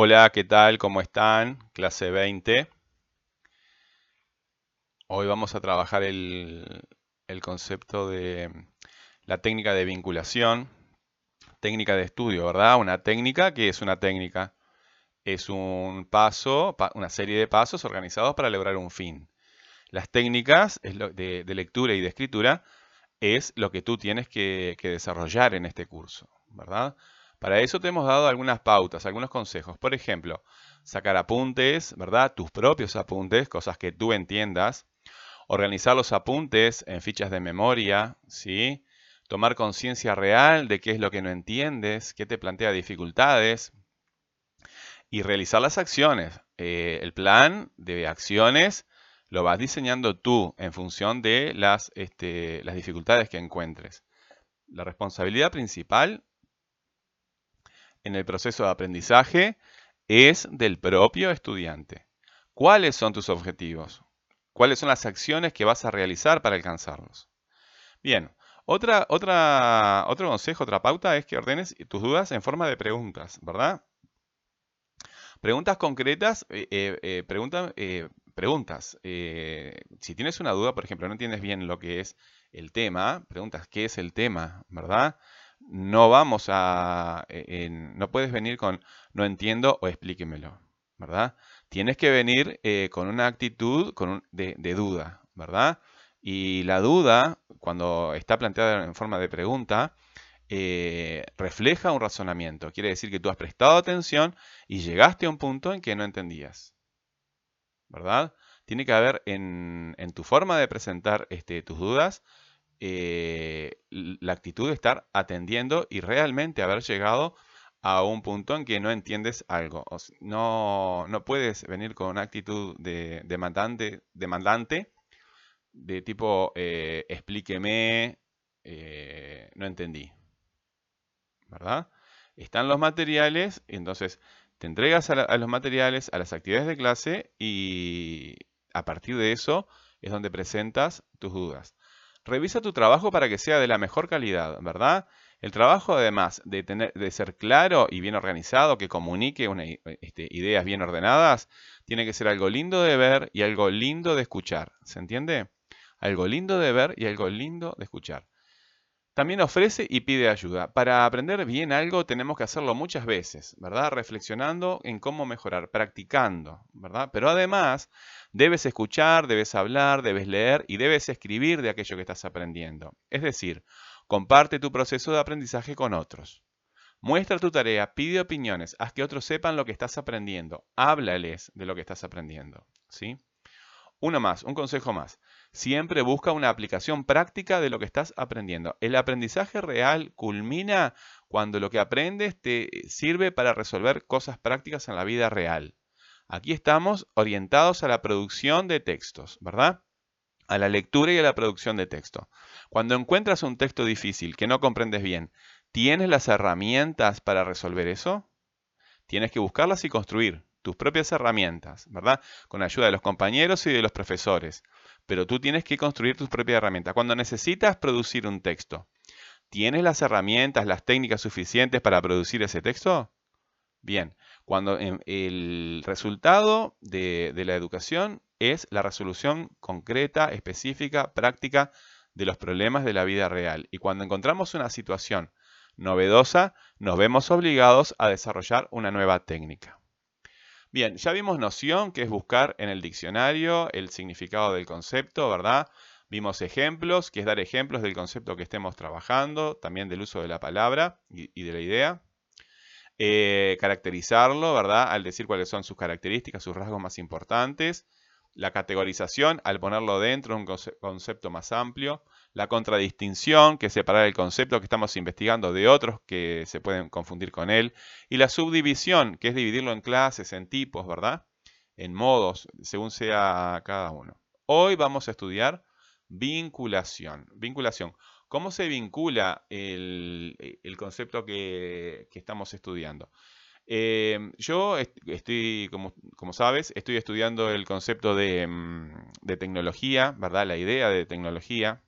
Hola, ¿qué tal? ¿Cómo están? Clase 20. Hoy vamos a trabajar el, concepto de la técnica de vinculación, técnica de estudio, ¿verdad? Una técnica que es una técnica, es un paso, una serie de pasos organizados para lograr un fin. Las técnicas de, lectura y de escritura es lo que tú tienes que, que desarrollar en este curso, ¿verdad? Para eso te hemos dado algunas pautas, algunos consejos. Por ejemplo, sacar apuntes, ¿verdad? Tus propios apuntes, cosas que tú entiendas. Organizar los apuntes en fichas de memoria, ¿sí? Tomar conciencia real de qué es lo que no entiendes, qué te plantea dificultades. Y realizar las acciones. Eh, el plan de acciones lo vas diseñando tú en función de las, este, las dificultades que encuentres. La responsabilidad principal en el proceso de aprendizaje es del propio estudiante. ¿Cuáles son tus objetivos? ¿Cuáles son las acciones que vas a realizar para alcanzarlos? Bien, otra, otra, otro consejo, otra pauta es que ordenes tus dudas en forma de preguntas, ¿verdad? Preguntas concretas, eh, eh, eh, preguntas. si tienes una duda, por ejemplo, no entiendes bien lo que es el tema, preguntas qué es el tema, ¿verdad? No vamos a, e, no puedes venir con no entiendo o explíquemelo, ¿verdad? Tienes que venir eh, con una actitud con de, duda, ¿verdad? Y la duda, cuando está planteada en forma de pregunta, eh, refleja un razonamiento. Quiere decir que tú has prestado atención y llegaste a un punto en que no entendías. ¿Verdad? Tiene que haber en, en tu forma de presentar este, tus dudas eh, la actitud de estar atendiendo y realmente haber llegado a un punto en que no entiendes algo. no, no puedes venir con una actitud de demandante, demandante de tipo eh, explíqueme, eh, no entendí. ¿Verdad? Están los materiales, entonces te entregas a los materiales, a las actividades de clase y a partir de eso es donde presentas tus dudas. Revisa tu trabajo para que sea de la mejor calidad, ¿verdad? El trabajo, además de, tener, de ser claro y bien organizado, que comunique este, ideas bien ordenadas, tiene que ser algo lindo de ver y algo lindo de escuchar. ¿Se entiende? Algo lindo de ver y algo lindo de escuchar. También ofrece y pide ayuda. Para aprender bien algo tenemos que hacerlo muchas veces, ¿verdad? Reflexionando en cómo mejorar, practicando, ¿verdad? Pero además debes escuchar, debes hablar, debes leer y debes escribir de aquello que estás aprendiendo. Es decir, comparte tu proceso de aprendizaje con otros. Muestra tu tarea, pide opiniones, haz que otros sepan lo que estás aprendiendo, háblales de lo que estás aprendiendo, ¿sí? Uno más, un consejo más. Siempre busca una aplicación práctica de lo que estás aprendiendo. El aprendizaje real culmina cuando lo que aprendes te sirve para resolver cosas prácticas en la vida real. Aquí estamos orientados a la producción de textos, ¿verdad? A la lectura y a la producción de texto. Cuando encuentras un texto difícil que no comprendes bien, ¿tienes las herramientas para resolver eso? Tienes que buscarlas y construir tus propias herramientas, ¿verdad? Con ayuda de los compañeros y de los profesores. Pero tú tienes que construir tus propias herramientas. Cuando necesitas producir un texto, ¿tienes las herramientas, las técnicas suficientes para producir ese texto? Bien, cuando el resultado de, de la educación es la resolución concreta, específica, práctica de los problemas de la vida real. Y cuando encontramos una situación novedosa, nos vemos obligados a desarrollar una nueva técnica. Bien, ya vimos noción, que es buscar en el diccionario el significado del concepto, ¿verdad? Vimos ejemplos, que es dar ejemplos del concepto que estemos trabajando, también del uso de la palabra y, de la idea. Eh, caracterizarlo, ¿verdad? Al decir cuáles son sus características, sus rasgos más importantes la categorización al ponerlo dentro de un concepto más amplio, la contradistinción, que separar el concepto que estamos investigando de otros que se pueden confundir con él, y la subdivisión, que es dividirlo en clases, en tipos, ¿verdad? En modos, según sea cada uno. Hoy vamos a estudiar vinculación. Vinculación. ¿Cómo se vincula el, concepto que, que estamos estudiando? Em, yo estoy, como, sabes, estoy estudiando el concepto mm, de, tecnología, ¿verdad? La idea de tecnología.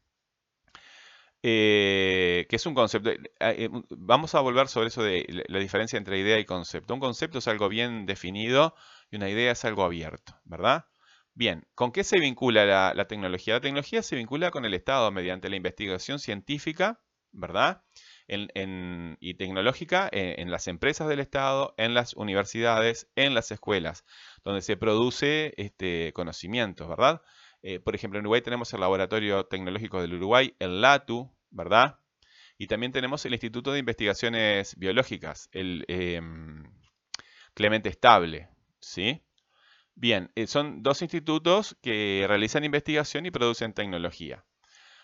Eh, que es un concepto. vamos a volver sobre eso de la diferencia entre idea y concepto. Un concepto es algo bien definido y una idea es algo abierto, ¿verdad? Bien, ¿con qué se vincula la, tecnología? La tecnología se vincula con el Estado mediante la investigación científica, ¿verdad? y tecnológica en, las empresas del Estado, en las universidades, en las escuelas, donde se produce este conocimiento, ¿verdad? Eh, por ejemplo, en Uruguay tenemos el Laboratorio Tecnológico del Uruguay, el LATU, ¿verdad? Y también tenemos el Instituto de Investigaciones Biológicas, el em, Clemente Estable, ¿sí? Bien, eh, son dos institutos que realizan investigación y producen tecnología.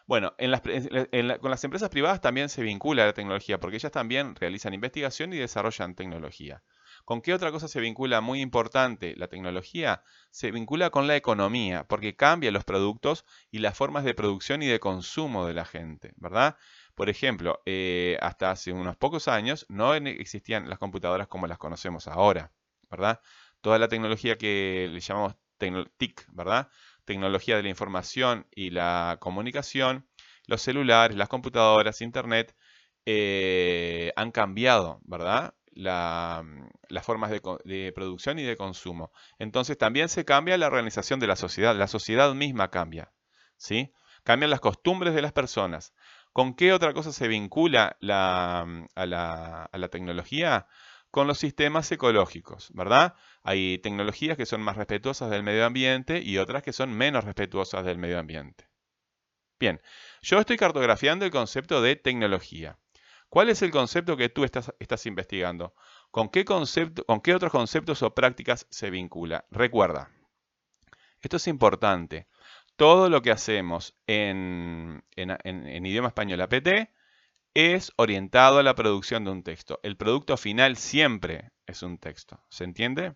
Bueno, con las empresas privadas también se vincula la tecnología, porque ellas también realizan investigación y desarrollan tecnología. ¿Con qué otra cosa se vincula muy importante la tecnología? Se vincula con la economía, porque cambia los productos y las formas de producción y de consumo de la gente, ¿verdad? Por ejemplo, eh, hasta hace unos pocos años no existían las computadoras como las conocemos ahora, ¿verdad? toda la tecnología que le llamamos TIC, ¿verdad? Tecnología de la información y la comunicación, los celulares, las computadoras, Internet, eh, han cambiado, ¿verdad? Las formas de, producción y de consumo. Entonces también se cambia la organización de la sociedad, la sociedad misma cambia, ¿sí? Cambian las costumbres de las personas. ¿Con qué otra cosa se vincula a la tecnología? con los sistemas ecológicos, ¿verdad? Hay tecnologías que son más respetuosas del medio ambiente y otras que son menos respetuosas del medio ambiente. Bien, yo estoy cartografiando el concepto de tecnología. ¿Cuál es el concepto que tú estás, investigando? ¿Con qué, concepto, ¿Con qué otros conceptos o prácticas se vincula? Recuerda, esto es importante. Todo lo que hacemos en, en idioma español APT es orientado a la producción de un texto. El producto final siempre es un texto. ¿Se entiende?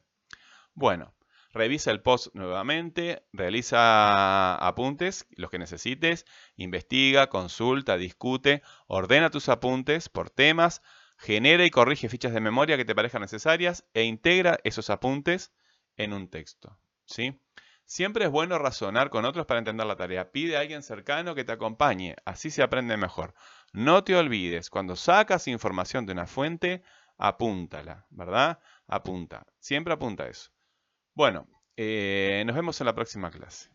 Bueno, revisa el post nuevamente, realiza apuntes, los que necesites, investiga, consulta, discute, ordena tus apuntes por temas, genera y corrige fichas de memoria que te parezcan necesarias e integra esos apuntes en un texto. ¿sí? Siempre es bueno razonar con otros para entender la tarea. Pide a alguien cercano que te acompañe, así se aprende mejor. No te olvides, cuando sacas información de una fuente, apúntala, ¿verdad? Apunta, siempre apunta eso. Bueno, eh, nos vemos en la próxima clase.